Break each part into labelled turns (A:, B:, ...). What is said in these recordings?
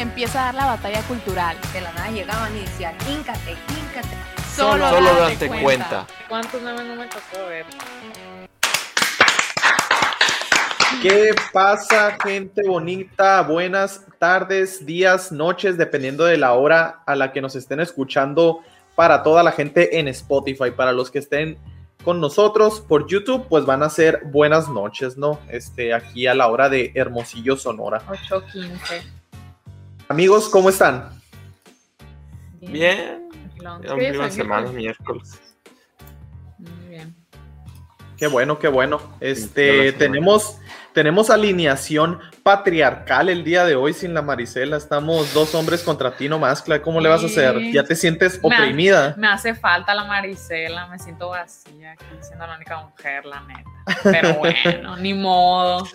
A: Empieza a dar la batalla cultural.
B: De la nada llegaban y decían, híncate, híncate.
A: Solo,
C: Solo
A: date
C: date
A: cuenta.
C: cuenta.
D: ¿Cuántos memes no me tocó ver?
E: ¿Qué pasa, gente bonita? Buenas tardes, días, noches, dependiendo de la hora a la que nos estén escuchando para toda la gente en Spotify. Para los que estén con nosotros por YouTube, pues van a ser buenas noches, ¿no? Este, aquí a la hora de Hermosillo, Sonora.
D: 8.15.
E: Amigos, ¿cómo están?
C: Bien. Ya semana,
D: bien.
C: miércoles.
D: Muy bien.
E: Qué bueno, qué bueno. Este, tenemos, tenemos alineación patriarcal el día de hoy sin la Marisela. Estamos dos hombres contra ti nomás, Cla. ¿Cómo le vas a hacer? ¿Ya te sientes
D: Me ha-
E: oprimida?
D: Me hace falta la Marisela, me siento vacía aquí siendo la única mujer, la neta. Pero bueno, ni modo.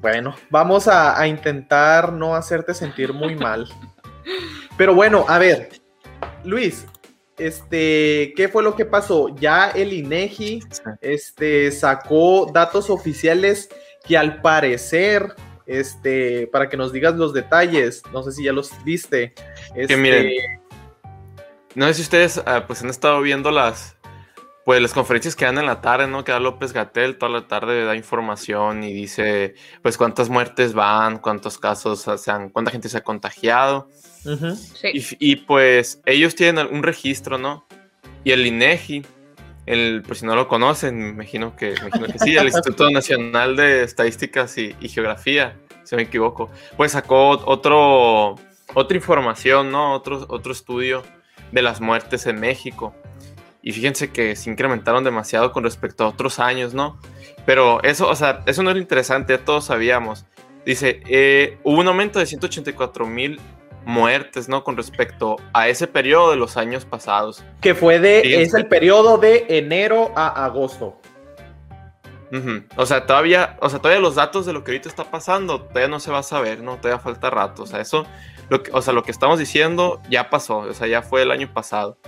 E: Bueno, vamos a, a intentar no hacerte sentir muy mal. Pero bueno, a ver, Luis, este, ¿qué fue lo que pasó? Ya el INEGI este, sacó datos oficiales que al parecer, este, para que nos digas los detalles, no sé si ya los viste. Este,
C: miren, No sé si ustedes ah, pues han estado viendo las pues las conferencias que dan en la tarde, ¿no? Que da López Gatel toda la tarde da información y dice pues cuántas muertes van, cuántos casos se han, cuánta gente se ha contagiado.
D: Sí.
C: Y, y, pues ellos tienen un registro, ¿no? Y el INEGI, el, por si no lo conocen, me imagino que, me imagino que sí, el Instituto Nacional de Estadísticas y, y Geografía, si no me equivoco, pues sacó otro, otra información, ¿no? Otro, otro estudio de las muertes en México. Y fíjense que se incrementaron demasiado con respecto a otros años, ¿no? Pero eso, o sea, eso no es lo interesante, ya todos sabíamos. Dice, eh, hubo un aumento de 184 mil muertes, ¿no? Con respecto a ese periodo de los años pasados.
E: Que fue de, es el periodo de enero a agosto.
C: O sea, todavía, o sea, todavía los datos de lo que ahorita está pasando, todavía no se va a saber, ¿no? Todavía falta rato. O sea, eso, lo que, o sea, lo que estamos diciendo ya pasó, o sea, ya fue el año pasado.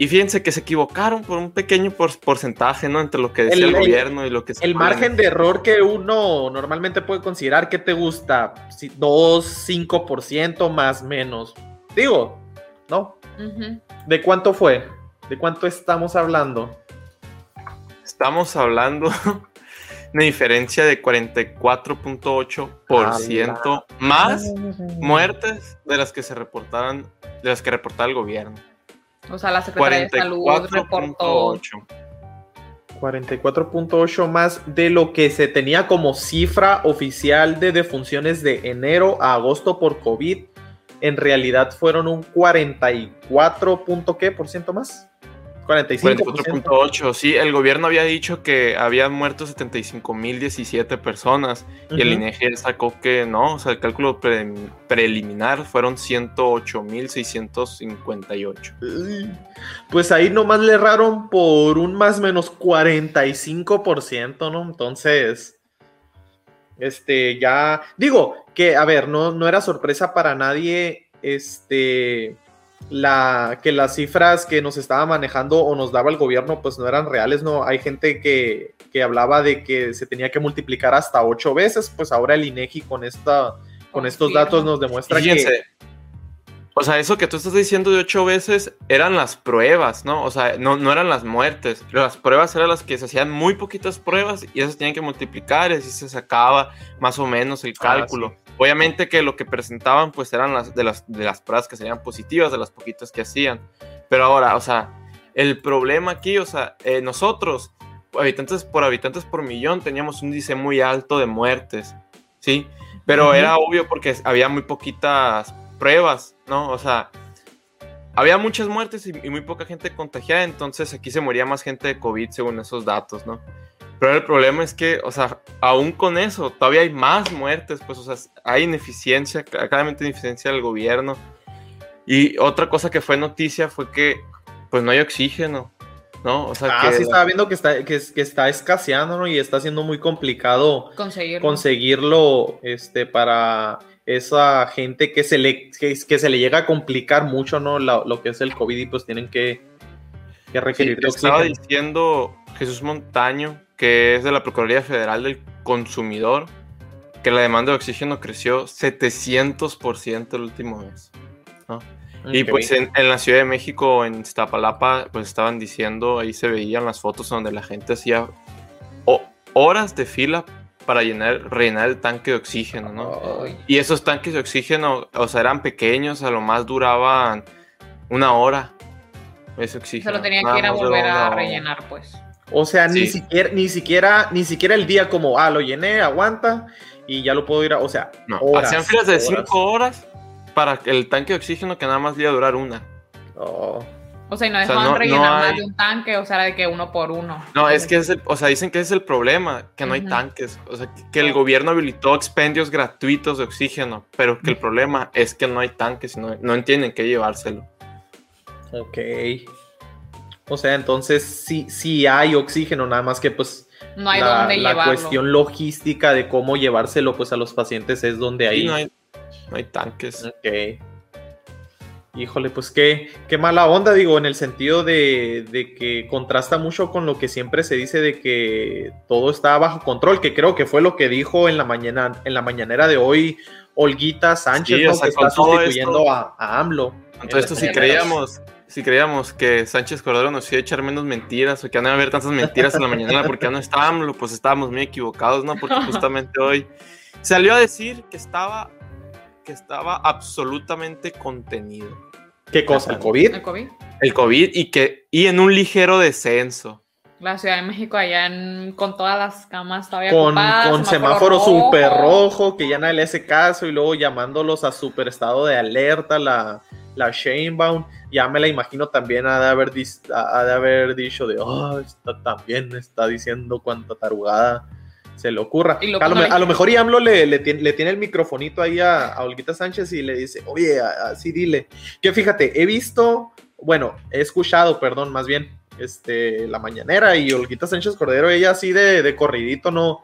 C: Y fíjense que se equivocaron por un pequeño por- porcentaje, ¿no? Entre lo que decía
E: El-
C: gobierno y lo que se
E: El margen de error que uno normalmente puede considerar que te gusta, Si- 2, 5% más menos. Digo, ¿no? ¿De cuánto fue? ¿De cuánto estamos hablando?
C: Estamos hablando de una diferencia de 44.8% más muertes de las que se reportaran, de las que reportaba el gobierno.
D: O sea, la Secretaría de Salud reportó.
C: 44.8.
E: 44.8 más de lo que se tenía como cifra oficial de defunciones de enero a agosto por COVID. En realidad fueron un 44. punto ¿Qué por ciento más? 45.
C: 44.8, sí, el gobierno había dicho que había muerto 75.017 personas y el. INEGI sacó que no, o sea, el cálculo pre- preliminar fueron 108.658.
E: Uy, Pues ahí nomás le erraron por un más menos 45%, ¿no? Entonces, este, ya, digo que, a ver, no, no era sorpresa para nadie, este, la, que las cifras que nos estaba manejando o nos daba el gobierno, pues no eran reales, ¿no? Hay gente que, que hablaba de que se tenía que multiplicar hasta ocho veces, pues ahora el INEGI con esta, con estos datos nos demuestra que...
C: O sea, eso que tú estás diciendo de ocho veces eran las pruebas, ¿no? O sea, no, no eran las muertes. Las pruebas eran las que se hacían muy poquitas pruebas y esas tenían que multiplicar y así se sacaba más o menos el
E: Ah,
C: cálculo. Obviamente que lo que presentaban pues eran las de las, de las pruebas que serían positivas, de las poquitas que hacían. Pero ahora, o sea, el problema aquí, o sea, eh, nosotros, habitantes por habitantes por millón, teníamos un índice muy alto de muertes, ¿sí? Pero
E: Ujú.
C: era obvio porque había muy poquitas pruebas, ¿no? O sea, había muchas muertes y, y muy poca gente contagiada, entonces aquí se moría más gente de COVID según esos datos, ¿no? Pero el problema es que, o sea, aún con eso, todavía hay más muertes, pues, o sea, hay ineficiencia, claramente ineficiencia del gobierno. Y otra cosa que fue noticia fue que, pues, no hay oxígeno, ¿no? O sea,
E: Ah,
C: que
E: sí estaba viendo que está, que, es- que está escaseando, ¿no? Y está siendo muy complicado
D: Conseguirlo.
E: conseguirlo este, para esa gente que se le, que, que se le llega a complicar mucho, ¿no? La- lo que es el COVID y pues tienen que, que
C: Sí,
E: requerir de
C: estaba diciendo Jesús Montaño, que es de la Procuraduría Federal del Consumidor, que la demanda de oxígeno creció 700% el último mes. Y
E: Ok.
C: pues en, en la Ciudad de México, en Iztapalapa, pues estaban diciendo, ahí se veían las fotos donde la gente hacía ho- horas de fila para llenar, rellenar el tanque de oxígeno, ¿no?
D: Ay.
C: Y esos tanques de oxígeno, o sea, eran pequeños, a lo más duraban una hora. Ese
D: Se
C: oxígeno.
D: lo tenía
C: Nada
D: que ir a volver a rellenar, pues.
E: O sea, ni siquiera, ni siquiera, ni siquiera el día como, ah, lo llené, aguanta y ya lo puedo ir a, o sea,
C: No,
E: horas,
C: hacían filas de
E: horas.
C: 5 horas para que el tanque de oxígeno que nada más le iba a durar una.
E: Oh.
D: O sea, y no
C: O sea,
D: dejaban
C: no- no
D: rellenar más
C: hay-
D: de un tanque, o sea, era de que uno por uno.
C: No, es que es el, o sea, dicen que ese es el problema, que no hay tanques. O sea, que, que el gobierno habilitó expendios gratuitos de oxígeno, pero que el problema es que no hay tanques no, no entienden qué llevárselo.
E: Ok. O sea, entonces sí, sí hay oxígeno, nada más que pues
D: No hay
E: la,
D: dónde
E: la
D: llevarlo.
E: cuestión logística de cómo llevárselo pues a los pacientes es donde
C: Ahí
E: hay.
C: no hay, no hay tanques.
E: Ok. Híjole, pues qué, qué mala onda, digo, en el sentido de, de que contrasta mucho con lo que siempre se dice de que todo está bajo control, que creo que fue lo que dijo en la mañana, en la mañanera de hoy Olguita Sánchez,
C: Sí, o
E: ¿no?
C: sea,
E: que está sustituyendo
C: esto-
E: a, a AMLO.
C: Entonces, esto si
E: Sí,
C: creíamos, si creíamos que Sánchez Cordero nos iba a echar menos mentiras o que no iba a haber tantas mentiras en la mañana porque ya no estábamos, pues estábamos muy equivocados, ¿no? Porque justamente hoy salió a decir que estaba, que estaba absolutamente contenido
E: ¿Qué cosa? ¿El COVID?
D: El COVID.
C: el COVID y que y en un ligero descenso.
D: La Ciudad de México allá en- con todas las camas todavía
E: Con,
D: ocupadas,
E: con semáforo súper rojo, que ya nadie le hace caso, y luego llamándolos a super estado de alerta, la, la Sheinbaum, ya me la imagino también ha de haber, dis- ha de haber dicho de, oh, está también está diciendo cuánta tarugada se le ocurra.
D: Y lo
E: a, lo, a lo mejor y AMLO le, le tiene, le tiene el microfonito ahí a, a Olguita Sánchez y le dice, oye, así dile. Que fíjate, he visto, bueno, he escuchado, perdón, más bien, este, la mañanera y Olguita Sánchez Cordero, ella así de, de corridito, no,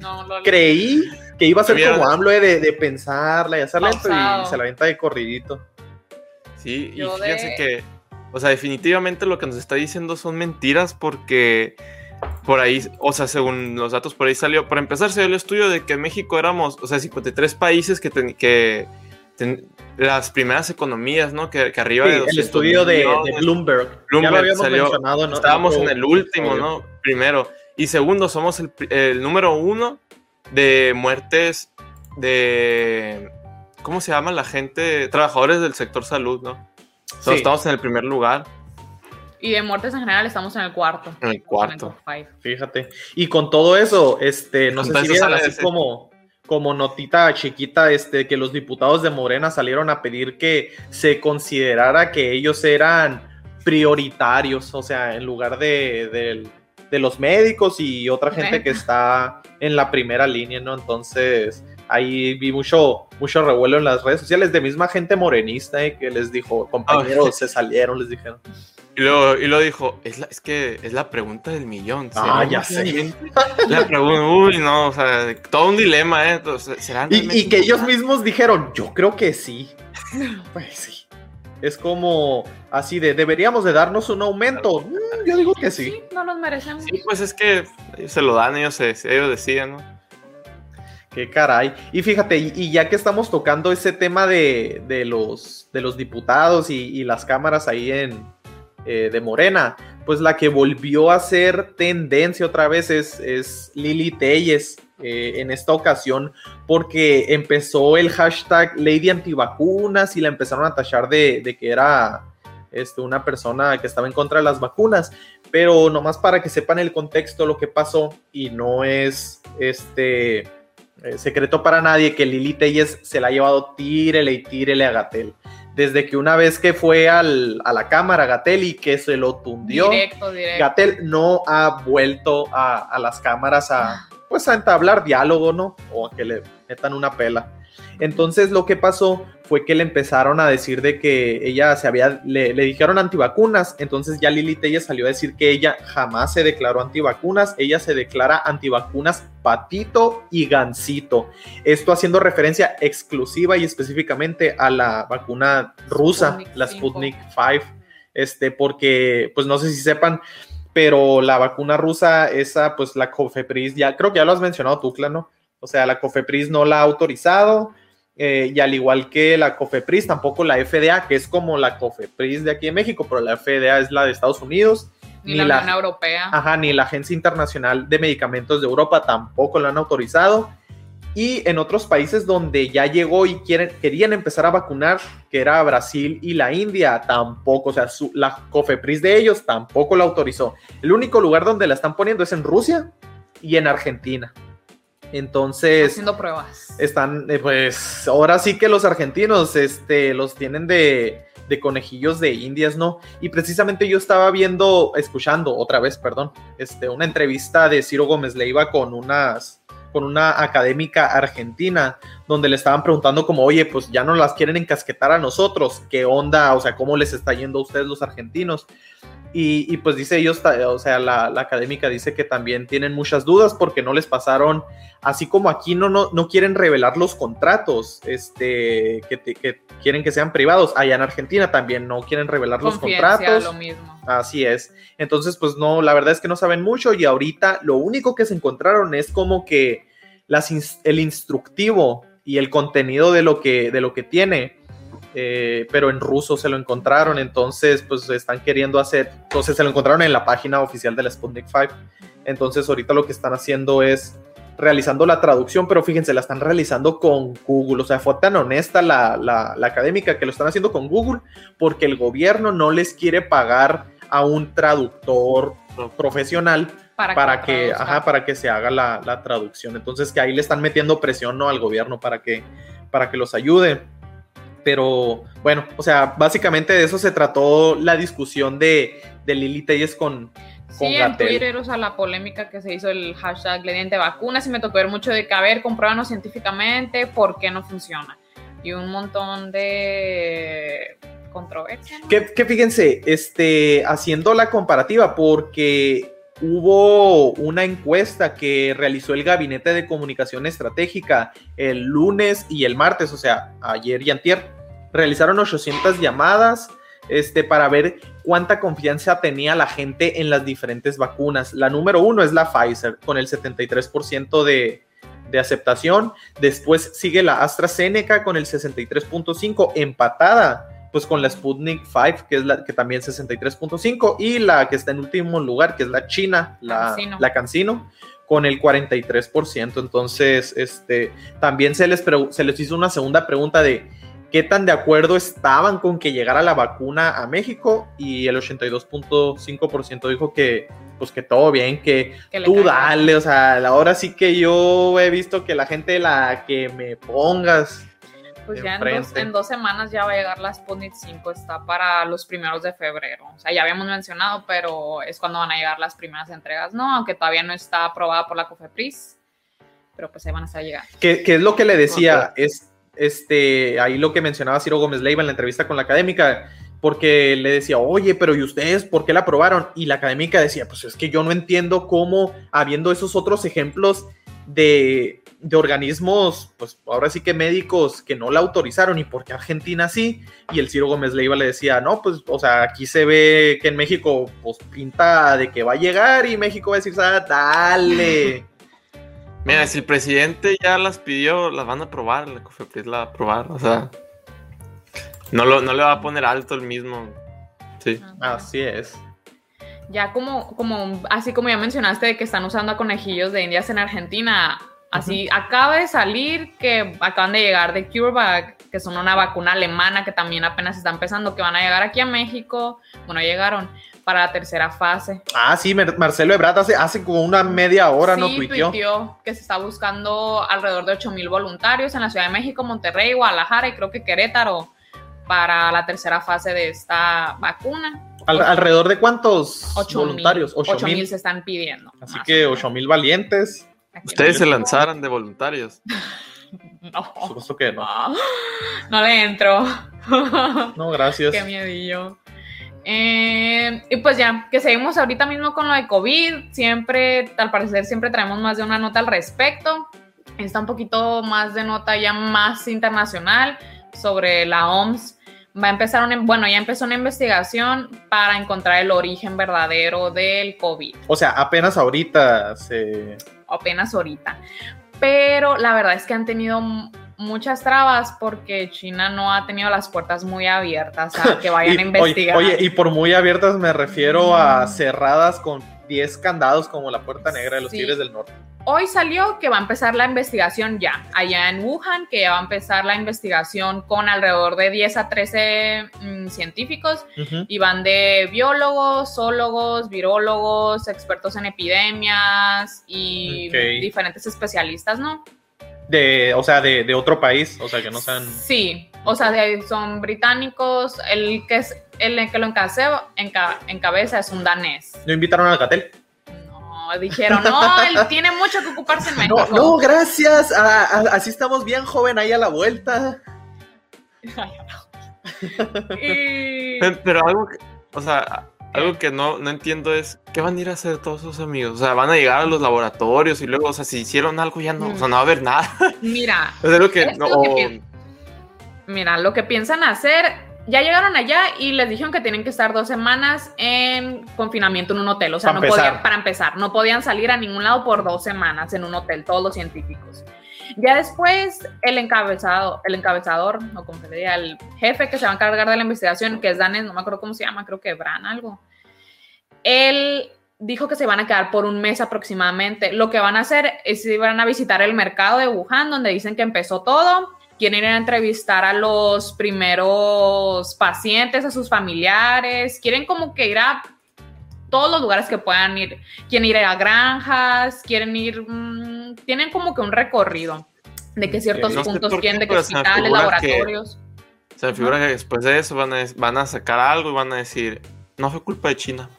D: No, lo
E: creí que iba a ser como AMLO eh, de, de pensarla y hacer lento
D: Pausado.
E: y se la venta de corridito.
C: Sí, y fíjense
D: de-
C: que, o sea, definitivamente lo que nos está diciendo son mentiras porque por ahí, o sea, según los datos por ahí salió, para empezar, se dio el estudio de que en México éramos, o sea, 53 países que, ten- que ten- las primeras economías, ¿no? Que, que arriba
E: Sí,
C: de
E: el
C: 200
E: estudio de, de
C: millones.
E: Bloomberg. ya
C: Bloomberg
E: lo habíamos
C: salió-
E: mencionado. ¿no?
C: Estábamos en el último. ¿no? Primero. Y segundo, somos el, el número uno de muertes de... ¿Cómo se llama la gente? Trabajadores del sector salud, ¿no? O sea,
E: Sí.
C: Estamos en el primer lugar,
D: Y de muertes en general estamos en el cuarto.
C: en el cuarto.
D: En el.
E: Fíjate. Y con todo eso, este, no sé si vieron así
C: ese-
E: como, como notita chiquita, este, que los diputados de Morena salieron a pedir que se considerara que ellos eran prioritarios, o sea, en lugar de, del- de los médicos y otra gente que está en la primera línea, ¿no? Entonces, ahí vi mucho, mucho revuelo en las redes sociales de misma gente morenista eh, que les dijo, compañeros, se salieron, les dijeron.
C: Y luego, y luego dijo, es, la- es que es la pregunta del millón.
E: Ah,
C: ¿será
E: ya sé.
C: La pregunta, uy, no, o sea, todo un dilema, ¿eh? Entonces, ¿será
E: Y, y que ellos mismos dijeron, yo creo que sí. Pues sí. Es como así de, deberíamos de darnos un aumento. Mm, yo digo que sí.
D: Sí, no los merecemos.
C: Sí, pues es que ellos se lo dan, ellos, se- ellos deciden, ¿no?
E: Qué caray. Y fíjate, y, y ya que estamos tocando ese tema de, de los, de los diputados y, y las cámaras ahí en eh, de Morena, pues la que volvió a ser tendencia otra vez es, es Lili Telles eh, en esta ocasión, porque empezó el hashtag Lady Antivacunas y la empezaron a tachar de, de que era este, una persona que estaba en contra de las vacunas. Pero nomás para que sepan el contexto, lo que pasó, y no es este eh, secreto para nadie que Lili Telles se la ha llevado tírele y tírele a Gatel. Desde que una vez que fue al- a la cámara Gatel y que se lo tundió,
D: Directo, directo.
E: Gatel no ha vuelto a, a las cámaras a, pues, a entablar diálogo, ¿no? O a que le metan una pela. Entonces lo que pasó fue que le empezaron a decir de que ella se había, le, le dijeron antivacunas, entonces ya Lili Telle salió a decir que ella jamás se declaró antivacunas, ella se declara antivacunas patito y gansito. Esto haciendo referencia exclusiva y específicamente a la vacuna rusa,
D: Sputnik
E: la
D: 5.
E: Sputnik 5, este, porque, pues no sé si sepan, pero la vacuna rusa, esa, pues la COFEPRIS, ya creo que ya lo has mencionado tú, ¿no? O sea, la COFEPRIS no la ha autorizado, eh, y al igual que la COFEPRIS, tampoco la FDA, que es como la COFEPRIS de aquí en México, pero la FDA es la de Estados Unidos.
D: Ni
E: ni
D: la
E: la-
D: Unión Europea.
E: Ajá, ni la Agencia Internacional de Medicamentos de Europa tampoco la han autorizado. Y en otros países donde ya llegó y quieren, querían empezar a vacunar, que era Brasil y la India, tampoco. O sea, su- la COFEPRIS de ellos tampoco la autorizó. El único lugar donde la están poniendo es en Rusia y en Argentina. Entonces,
D: haciendo pruebas.
E: están, eh, pues, ahora sí que los argentinos, este, los tienen de, de conejillos de indias, ¿no? Y precisamente yo estaba viendo, escuchando otra vez, perdón, este, una entrevista de Ciro Gómez Leiva con unas, con una académica argentina, donde le estaban preguntando como, oye, pues ya no las quieren encasquetar a nosotros, ¿qué onda? O sea, ¿cómo les está yendo a ustedes los argentinos? Y, y pues dice ellos, o sea, la, la académica dice que también tienen muchas dudas porque no les pasaron así como aquí no, no, no quieren revelar los contratos, este, que, quieren que sean privados, allá en Argentina también no quieren revelar los contratos.
D: lo mismo.
E: Así es. Entonces, pues no, la verdad es que no saben mucho y ahorita lo único que se encontraron es como que las el instructivo y el contenido de lo que, de lo que tiene, eh, pero en ruso se lo encontraron, entonces pues están queriendo hacer, entonces se lo encontraron en la página oficial de la Sputnik 5. Entonces ahorita lo que están haciendo es realizando la traducción, pero fíjense, la están realizando con Google. O sea, fue tan honesta la, la- la académica que lo están haciendo con Google porque el gobierno no les quiere pagar a un traductor profesional
D: Para,
E: para que,
D: traduzca.
E: ajá, para que se haga la, la traducción. Entonces que ahí le están metiendo presión ¿no? al gobierno para que, para que los ayude. Pero bueno, o sea, básicamente de eso se trató la discusión de, de Lili Telles con,
D: Sí, en. Twitter, o sea, la polémica que se hizo el hashtag Glediente Vacunas y me tocó ver mucho de que, a ver, compruébanos científicamente por qué no funciona. Y un montón de controversia. ¿no?
E: Que, que fíjense, este, haciendo la comparativa, porque hubo una encuesta que realizó el Gabinete de Comunicación Estratégica el lunes y el martes, o sea, ayer y antier, realizaron 800 llamadas este, para ver cuánta confianza tenía la gente en las diferentes vacunas. La número uno es la Pfizer, con el 73% de, de aceptación. Después sigue la AstraZeneca con el 63.5, empatada pues con la Sputnik 5, que es la que también 63.5, y la que está en último lugar, que es la China, la
D: Cancino.
E: la Cancino, con el 43%. Entonces, este, también se les, se les hizo una segunda pregunta de qué tan de acuerdo estaban con que llegara la vacuna a México, y el 82.5% dijo que, pues que todo bien, que
D: Que
E: tú dale, o sea, ahora sí que yo he visto que la gente la que me pongas.
D: Pues ya en dos, en dos semanas ya va a llegar la Sputnik 5, está para los primeros de febrero. O sea, ya habíamos mencionado, pero es cuando van a llegar las primeras entregas, ¿no? Aunque todavía no está aprobada por la COFEPRIS, pero pues ahí van a estar llegando.
E: que, que es lo que le decía, es este, ahí lo que mencionaba Ciro Gómez Leiva en la entrevista con la académica, porque le decía, oye, pero ¿y ustedes por qué la aprobaron? Y la académica decía, pues es que yo no entiendo cómo, habiendo esos otros ejemplos de, de organismos, pues ahora sí que médicos que no la autorizaron y por qué Argentina sí, y el Ciro Gómez Leiva le decía, no, pues, o sea, aquí se ve que en México, pues pinta de que va a llegar y México va a decir, ah, dale.
C: Mira, si el presidente ya las pidió, las van a aprobar, la COFEPRIS la va a aprobar, o sea, no, lo, no le va a poner alto el mismo. Sí.
E: Así es.
D: Ya como, como, así como ya mencionaste de que están usando a conejillos de indias en Argentina, así acaba de salir que acaban de llegar de CureVac, que son una vacuna alemana que también apenas está empezando, que van a llegar aquí a México, bueno, llegaron para la tercera fase.
E: Ah, sí, Marcelo Ebrard hace, hace como una media hora no
D: sí,
E: tuiteó.
D: que se está buscando alrededor de 8 mil voluntarios en la Ciudad de México, Monterrey, Guadalajara y creo que Querétaro para la tercera fase de esta vacuna.
E: Al- alrededor de cuántos
D: 8
E: voluntarios?
D: mil.
E: 8
D: mil se están pidiendo.
E: Así que
D: o
E: 8 mil valientes.
C: Ustedes se lanzaran de voluntarios.
D: No.
E: Por supuesto que no.
D: No le entro.
E: No, gracias.
D: Qué miedillo. Eh, y pues ya, que seguimos ahorita mismo con lo de COVID. Siempre, al parecer, siempre traemos más de una nota al respecto. Está un poquito más de nota ya más internacional sobre la OMS. Va a empezar una, bueno, ya empezó una investigación para encontrar el origen verdadero del COVID.
E: O sea, apenas ahorita se.
D: Apenas ahorita. Pero la verdad es que han tenido muchas trabas porque China no ha tenido las puertas muy abiertas a que vayan a investigar.
E: Oye, oye, y por muy abiertas me refiero a cerradas con 10 candados como la puerta negra de los
D: Sí.
E: Tigres del Norte.
D: Hoy salió que va a empezar la investigación ya, allá en Wuhan, que ya va a empezar la investigación con alrededor de 10 a 13 mm, científicos y van de biólogos, zoólogos, virólogos, expertos en epidemias y
E: Ok.
D: diferentes especialistas, ¿no?
E: De, o sea, de, de otro país, o sea, que no sean.
D: Sí, o sea, de- son británicos. El que es el que lo encabe- enca- encabeza es un danés.
E: ¿No invitaron a Alcatel?
D: No, dijeron, no, él tiene mucho que ocuparse en México.
E: No, no, gracias. Ah, ah, así estamos bien, joven, ahí a la vuelta.
D: Y-
C: Pero, pero algo que, o sea, algo que no, no entiendo es, ¿qué van a ir a hacer todos sus amigos? O sea, van a llegar a los laboratorios y luego, o sea, si hicieron algo ya no, o sea, no va a haber nada.
D: Mira,
C: O sea, lo que,
D: Es
C: no,
D: lo que
C: o-
D: pienso. mira, lo que piensan hacer, ya llegaron allá y les dijeron que tienen que estar dos semanas en confinamiento en un hotel. O sea,
E: Para
D: no
E: empezar.
D: podían, para empezar, no podían salir a ningún lado por dos semanas en un hotel, todos los científicos. Ya después, el encabezado, el encabezador, o como se le diga, el jefe que se va a encargar de la investigación, que es danés, no me acuerdo cómo se llama, creo que Bran algo. Él dijo que se van a quedar por un mes aproximadamente. Lo que van a hacer es que van a visitar el mercado de Wuhan, donde dicen que empezó todo. Quieren ir a entrevistar a los primeros pacientes, a sus familiares. Quieren como que ir a todos los lugares que puedan ir. Quieren ir a granjas, quieren ir, mm, tienen como que un recorrido de que ciertos
C: No
D: puntos
C: qué,
D: quieren de que
C: me
D: hospitales,
C: que-
D: laboratorios.
C: se me figura que después de eso van a, van a sacar algo y van a decir, no fue culpa de China.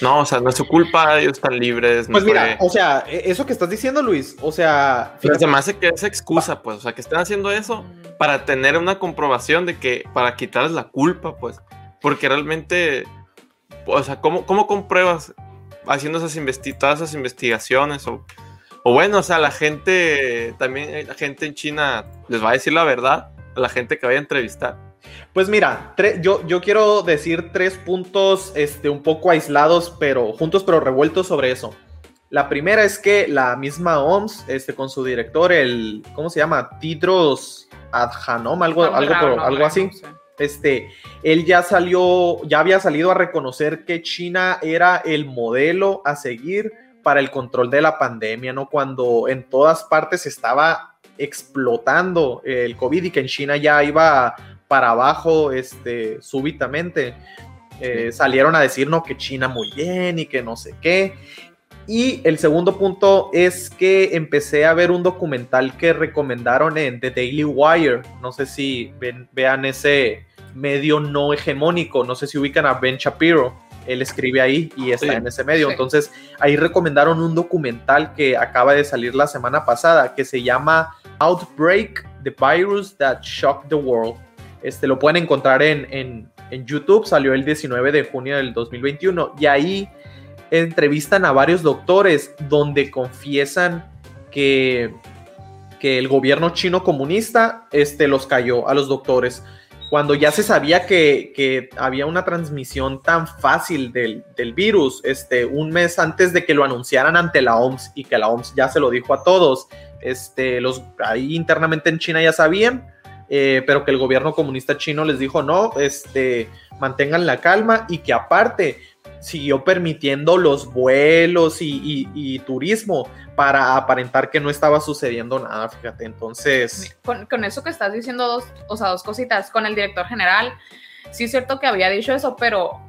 C: No, o sea, no es su culpa, ellos están libres. No
E: Pues mira,
C: fue-
E: o sea, e- eso que estás diciendo, Luis, o sea,
C: Pero
E: fíjate,
C: se me hace que es excusa, pues, o sea, que estén haciendo eso
D: Mm.
C: para tener una comprobación de que, para quitarles la culpa, pues, porque realmente, o sea, ¿cómo, cómo compruebas haciendo esas investi todas esas investigaciones? O, o bueno, o sea, la gente, también eh, la gente en China les va a decir la verdad a la gente que vaya a entrevistar.
E: Pues mira, yo, yo quiero decir tres puntos este, un poco aislados, pero juntos pero revueltos sobre eso. La primera es que la misma OMS, este, con su director, el, ¿cómo se llama? Tidros Adhanom, algo, algo, algo así. Este, él ya salió, ya había salido a reconocer que China era el modelo a seguir para el control de la pandemia, ¿no? Cuando en todas partes estaba explotando el COVID y que en China ya iba para abajo, este, súbitamente. Eh, salieron a decirnos que China muy bien y que no sé qué. Y el segundo punto es que empecé a ver un documental que recomendaron en The Daily Wire. No sé si ven- vean ese medio no hegemónico. No sé si ubican a Ben Shapiro. Él escribe ahí y está
C: Sí.
E: en ese medio.
D: Sí.
E: Entonces, ahí recomendaron un documental que acaba de salir la semana pasada que se llama Outbreak: The Virus That Shocked the World. Este, lo pueden encontrar en, en, YouTube. Salió el 19 de junio del 2021. Y ahí entrevistan a varios doctores donde confiesan que, que el gobierno chino comunista este, los cayó a los doctores. Cuando ya se sabía que, que había una transmisión tan fácil del, del virus, este, un mes antes de que lo anunciaran ante la OMS y que la OMS ya se lo dijo a todos, este, los ahí internamente en China ya sabían, eh, pero que el gobierno comunista chino les dijo no, este, mantengan la calma y que aparte siguió permitiendo los vuelos y, turismo para aparentar que no estaba sucediendo nada, fíjate, entonces...
D: Con, con eso que estás diciendo, dos, o sea, dos cositas. Con el director general, sí es cierto que había dicho eso, pero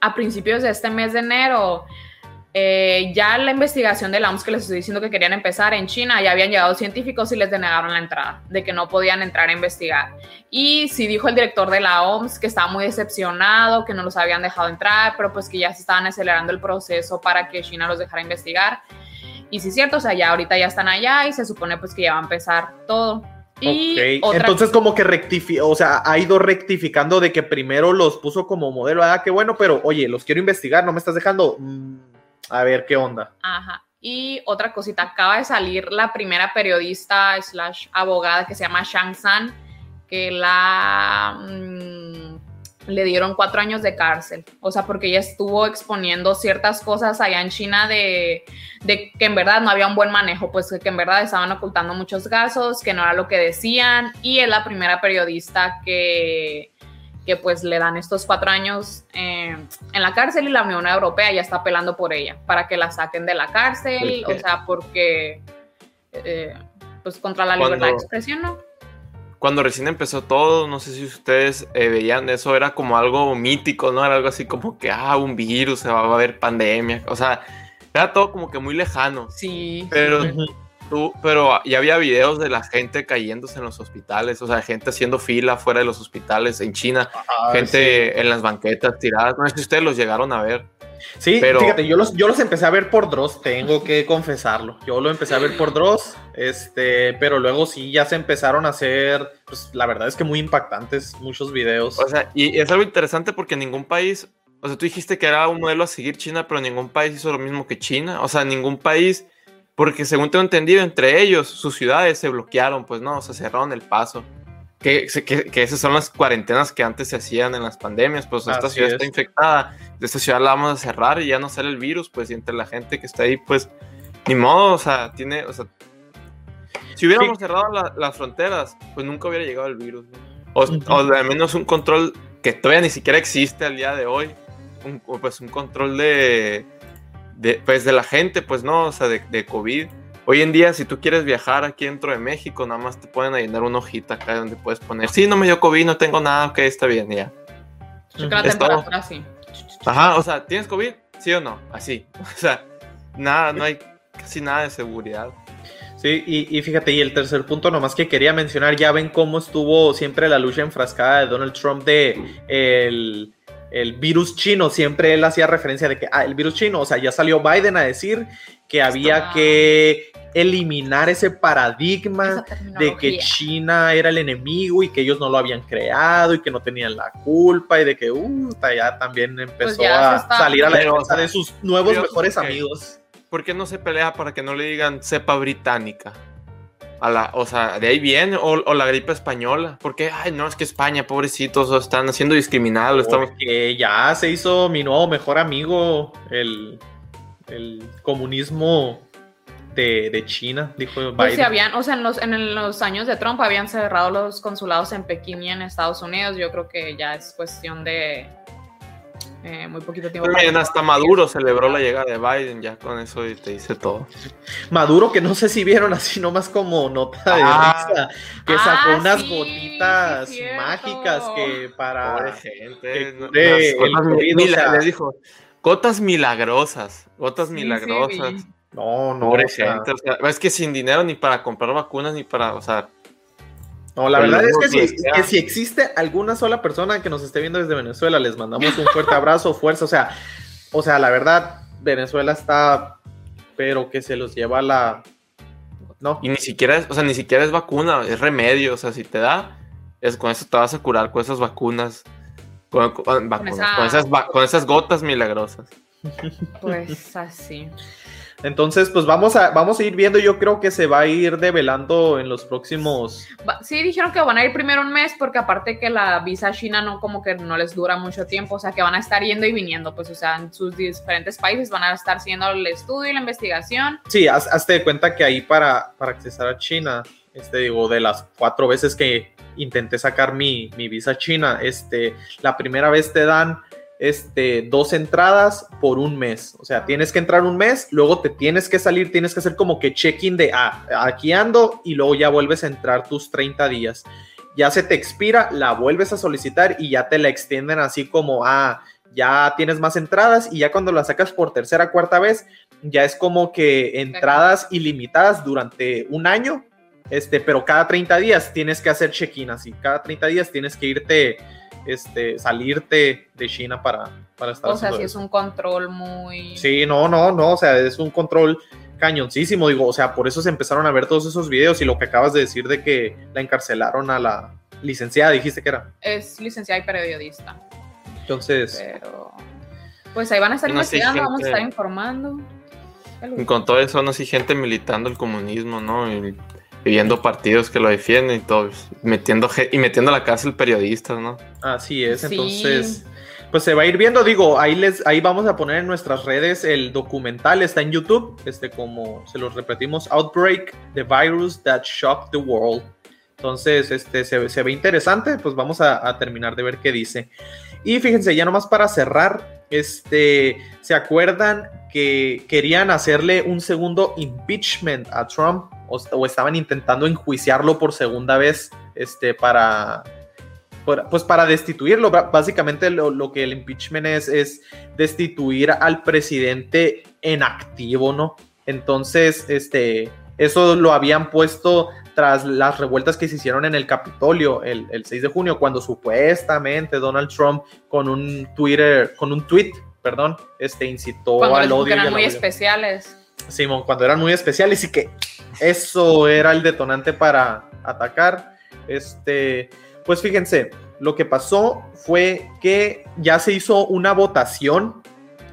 D: a principios de este mes de enero eh, ya la investigación de la OMS que les estoy diciendo que querían empezar en China, ya habían llegado científicos y les denegaron la entrada, de que no podían entrar a investigar. Y sí dijo el director de la OMS que estaba muy decepcionado, que no los habían dejado entrar, pero pues que ya se estaban acelerando el proceso para que China los dejara investigar. Y sí es cierto, o sea, ya ahorita ya están allá y se supone pues que ya va a empezar todo. Y
E: Ok,
D: otra
E: Entonces como que rectificó, o sea, ha ido rectificando de que primero los puso como modelo, ah, qué bueno, pero oye, los quiero investigar, no me estás dejando, Mm, a ver qué onda.
D: Ajá. Y otra cosita, acaba de salir la primera periodista slash abogada que se llama Shang San, que la mm, le dieron cuatro años de cárcel. O sea, porque ella estuvo exponiendo ciertas cosas allá en China de, de que en verdad no había un buen manejo, pues que, en verdad estaban ocultando muchos gastos, que no era lo que decían. Y es la primera periodista que, que pues le dan estos cuatro años eh, en la cárcel y la Unión Europea ya está apelando por ella para que la saquen de la cárcel,
E: ¿Por
D: o sea, porque eh, pues contra la
C: Cuando-
D: libertad de expresión, ¿no?
C: Cuando recién empezó todo, no sé si ustedes eh, veían eso, era como algo mítico, ¿no? Era algo así como que, ah, un virus, se va a haber pandemia. O sea, era todo como que muy lejano.
D: Sí.
C: Pero tú, pero ya había videos de la gente cayéndose en los hospitales, o sea, gente haciendo fila fuera de los hospitales en China, gente en las banquetas tiradas. No sé si ustedes los llegaron a ver.
E: Sí,
C: Pero-
E: fíjate, yo los, yo los empecé a ver por Dross, tengo que confesarlo. Yo lo empecé a ver por Dross, este, pero luego sí ya se empezaron a hacer, pues la verdad es que muy impactantes muchos videos.
C: O sea, y es algo interesante porque ningún país, o sea, tú dijiste que era un modelo a seguir China, pero ningún país hizo lo mismo que China. O sea, ningún país, porque según tengo entendido, entre ellos, sus ciudades se bloquearon, pues no, o sea, cerraron el paso. Que, que, que esas son las cuarentenas que antes se hacían en las pandemias, pues esta
E: Así
C: ciudad
E: es.
C: está infectada, de esta ciudad la vamos a cerrar y ya no sale el virus, pues y entre la gente que está ahí, pues ni modo, o sea, tiene, o sea, si hubiéramos cerrado la- las fronteras, pues nunca hubiera llegado el virus. O,
E: Ujú.
C: o de al menos un control que todavía ni siquiera existe al día de hoy. Un, o pues un control de, de, pues de la gente, pues no, o sea, de, de COVID. Hoy en día, si tú quieres viajar aquí dentro de México, nada más te pueden llenar una hojita acá donde puedes poner, sí, no me dio COVID, no tengo nada, ok, está bien, ya.
D: Checa la temperatura sí.
C: Ajá, o sea, ¿tienes COVID? ¿Sí o no? Así. O sea, nada, no hay casi nada de seguridad.
E: Sí, y, y fíjate, y el tercer punto nomás que quería mencionar, ya ven cómo estuvo siempre la lucha enfrascada de Donald Trump de el, el virus chino, siempre él hacía referencia de que, ah, el virus chino, o sea, ya salió Biden a decir que había
D: Está-
E: que eliminar ese paradigma de que. China era el enemigo y que ellos no lo habían creado y que no tenían la culpa y de que, uh, ya también empezó
D: Pues ya
E: a salir a la defensa
C: sea,
E: de sus nuevos mejores amigos.
C: ¿Por qué no se pelea para que no le digan cepa británica? A la, o sea, de ahí viene, o, o la gripe española. Porque, ay, no, es que España, pobrecitos, o están siendo discriminados. Estamos...
E: Porque ya se hizo mi nuevo mejor amigo, el, el comunismo de, de China, dijo Biden.
D: Pues habían, o sea, en los, en los años de Trump habían cerrado los consulados en Pekín y en Estados Unidos. Yo creo que ya es cuestión de eh, muy poquito tiempo. que-
C: hasta Maduro celebró la llegada de Biden, ya con eso te dice todo.
E: Maduro, que no sé si vieron así nomás como nota de
C: Ah.
E: risa, que
D: Ah,
E: sacó unas
D: sí,
E: gotitas mágicas que para...
C: Pobre gente.
E: que
C: gotas
E: o sea.
C: les dijo, gotas milagrosas, gotas
D: Sí,
C: milagrosas.
E: No, no,
C: Pobre
E: o sea,
C: gente, o sea, es que sin dinero ni para comprar vacunas ni para, o sea,
E: no, la verdad es que si,
C: ya.
E: que si existe alguna sola persona que nos esté viendo desde Venezuela, les mandamos un fuerte abrazo, fuerza, o sea, o sea, la verdad, Venezuela está, pero que se los lleva la... No,
C: y ni siquiera es, o sea, ni siquiera es vacuna, es remedio, o sea, si te da, es con eso te vas a curar con esas vacunas, con, con- vacunas,
D: esa-
C: con esas, va- con esas gotas milagrosas.
D: Pues así.
E: Entonces, pues vamos a, vamos a ir viendo. Yo creo que se va a ir develando en los próximos.
D: Sí, dijeron que van a ir primero un mes porque aparte que la visa china no como que no les dura mucho tiempo, o sea que van a estar yendo y viniendo, pues o sea, en sus diferentes países van a estar haciendo el estudio y la investigación.
E: Sí, haz- hazte de cuenta que ahí para, para accesar a China, este digo, de las cuatro veces que intenté sacar mi, mi visa china, este, la primera vez te dan este, dos entradas por un mes. O sea, tienes que entrar un mes, luego te tienes que salir, tienes que hacer como que check-in de, ah, aquí ando, y luego ya vuelves a entrar tus 30 días. Ya se te expira, la vuelves a solicitar y ya te la extienden así como, ah, ya tienes más entradas y ya cuando las sacas por tercera, cuarta vez, ya es como que entradas ilimitadas durante un año, este, pero cada 30 días tienes que hacer check-in así, cada 30 días tienes que irte, este, salirte de China para, para estar
D: O sea, sí
E: eso.
D: es un control muy...
E: Sí, no, no, no, o sea, es un control cañoncísimo, digo, o sea, por eso se empezaron a ver todos esos videos y lo que acabas de decir de que la encarcelaron a la licenciada, dijiste que era.
D: Es licenciada y periodista.
E: Entonces,
D: Pero... Pues ahí van a estar
C: No,
D: investigando, vamos a estar informando.
C: Con todo eso, no sé, gente militando el comunismo, ¿no? Y viviendo partidos que lo defienden y todo, metiendo y metiendo a la cárcel periodistas, ¿no?
E: así es,
D: Sí.
E: entonces, pues se va a ir viendo, digo, ahí les, ahí vamos a poner en nuestras redes el documental, está en YouTube, este, como se los repetimos, Outbreak, the virus that shocked the world. Entonces, este, se, se ve interesante, pues vamos a, a terminar de ver qué dice. Y fíjense, ya nomás para cerrar, este, ¿se acuerdan que querían hacerle un segundo impeachment a Trump? O, o estaban intentando enjuiciarlo por segunda vez, este, para, pues para destituirlo. Básicamente lo, lo que el impeachment es, es destituir al presidente en activo, ¿no? Entonces, este, eso lo habían puesto tras las revueltas que se hicieron en el Capitolio el, el 6 de junio, cuando supuestamente Donald Trump con un Twitter, con un tweet, perdón, este incitó
D: Cuando
E: al odio. y
D: eran muy
E: odio.
D: especiales.
E: Simón, cuando eran muy especiales y que eso era el detonante para atacar. Este, pues fíjense, lo que pasó fue que ya se hizo una votación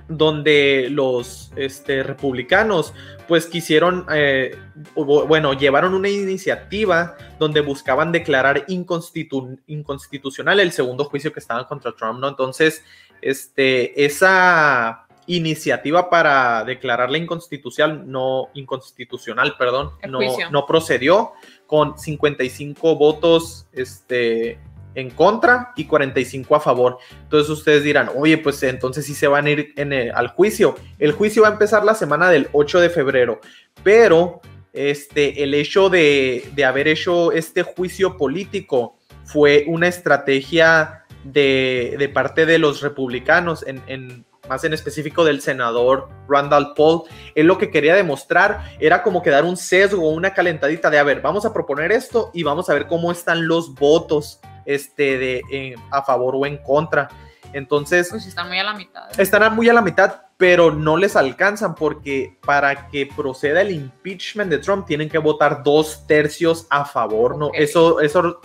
E: donde los este, republicanos pues quisieron, eh, bu- bueno, llevaron una iniciativa donde buscaban declarar inconstitu- inconstitucional el segundo juicio que estaba contra Trump, ¿no? Entonces, este, esa iniciativa para declararla inconstitucional, no inconstitucional, perdón, no, no procedió con 55 votos este, en contra y 45 a favor. Entonces ustedes dirán, oye, pues entonces sí se van a ir en el- al juicio. El juicio va a empezar la semana del 8 de febrero, pero este, el hecho de, de haber hecho este juicio político fue una estrategia de, de parte de los republicanos, en, en- más en específico del senador Randall Paul. Él lo que quería demostrar era como que dar un sesgo, una calentadita de, a ver, vamos a proponer esto y vamos a ver cómo están los votos este, de, eh, a favor o en contra. Entonces,
D: Pues están muy a la mitad.
E: están muy a la mitad, pero no les alcanzan porque para que proceda el impeachment de Trump tienen que votar dos tercios a favor, ¿no? Eso, eso,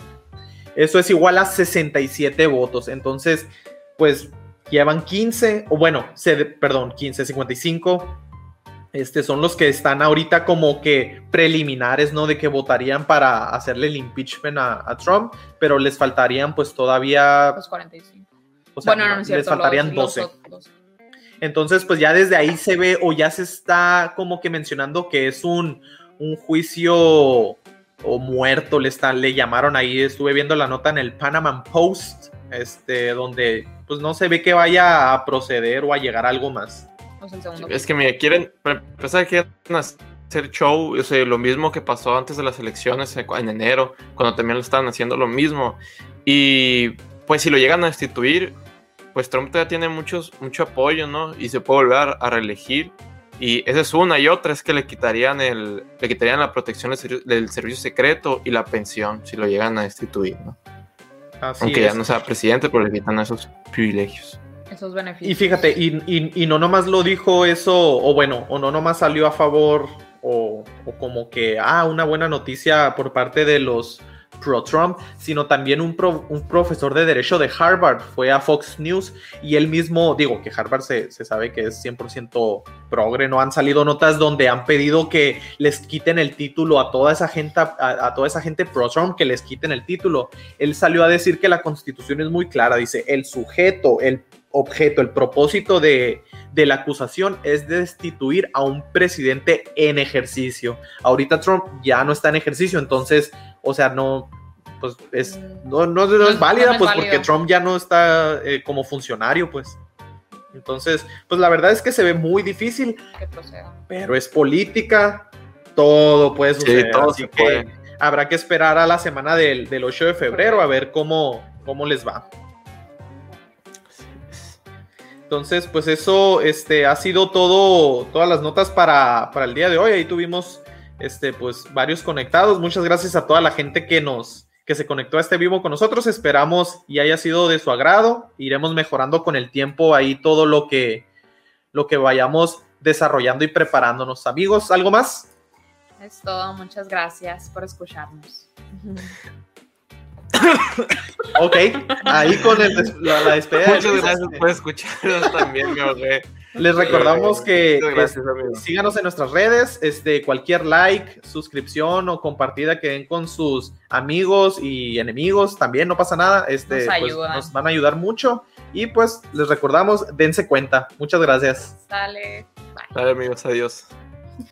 E: eso es igual a 67 votos. Entonces, pues llevan 15, o bueno, se, perdón, 15, 55. Este son los que están ahorita como que preliminares, ¿no? De que votarían para hacerle el impeachment a, a Trump, pero les faltarían pues todavía,
D: Los 45.
E: o sea,
D: bueno, no, no es cierto.
E: les faltarían
D: los-
E: 12.
D: los otros.
E: Entonces, pues ya desde ahí se ve o ya se está como que mencionando que es un, un juicio o muerto, le, está, le llamaron ahí, estuve viendo la nota en el Panama Post, este, donde pues no se ve que vaya a proceder o a llegar algo más.
C: Es que, mira, quieren, para empezar, quieren hacer show, o sea, lo mismo que pasó antes de las elecciones en en enero, cuando también lo estaban haciendo lo mismo. Y pues si lo llegan a destituir, pues Trump todavía tiene muchos, mucho apoyo, ¿no? Y se puede volver a, a reelegir. Y esa es una, y otra es que le quitarían, el, le quitarían la protección del servicio secreto y la pensión si lo llegan a destituir, ¿no?
E: Así
C: Aunque
E: es.
C: ya no sea presidente, pero le quitan esos privilegios.
D: Esos beneficios.
E: Y fíjate, y, y- y no nomás lo dijo eso, o bueno, o no nomás salió a favor, o, o como que, ah, una buena noticia por parte de los pro-Trump, sino también un, un profesor de derecho de Harvard fue a Fox News y él mismo, digo que Harvard se, se sabe que es 100% progre, no han salido notas donde han pedido que les quiten el título a toda esa gente, a, a toda esa gente pro-Trump, que les quiten el título. Él salió a decir que la constitución es muy clara, dice, el sujeto, el objeto, el propósito de, de la acusación es destituir a un presidente en ejercicio. Ahorita Trump ya no está en ejercicio, entonces, o sea, no, pues es, no, no- no
D: No
E: es válida,
D: no es
E: pues
D: válido.
E: porque Trump ya no está eh, como funcionario, pues. Entonces, pues la verdad es que se ve muy difícil,
D: Que
E: pero es política, todo puede suceder.
C: todo
E: así
C: se
E: que
C: puede.
E: habrá que esperar a la semana del, del 8 de febrero a ver cómo, cómo les va. Entonces, pues eso este, ha sido todo, todas las notas para, para el día de hoy. Ahí tuvimos este, pues, varios conectados. Muchas gracias a toda la gente que nos que se conectó a este vivo con nosotros. Esperamos y haya sido de su agrado. Iremos mejorando con el tiempo ahí todo lo que, lo que vayamos desarrollando y preparándonos. Amigos, ¿algo más?
D: Es todo, muchas gracias por escucharnos.
E: Ok, ahí con el des- la, la despedida.
C: Muchas gracias
E: este,
C: por escucharnos también, ahogué.
E: Les recordamos que
C: gracias,
E: este,
C: amigo.
E: síganos en nuestras redes, este, cualquier like, suscripción o compartida que den con sus amigos y enemigos, también no pasa nada, este,
D: Nos
E: pues, nos van a ayudar mucho y pues les recordamos, dense cuenta. Muchas gracias.
D: Sale. Bye.
C: Dale, amigos, adiós.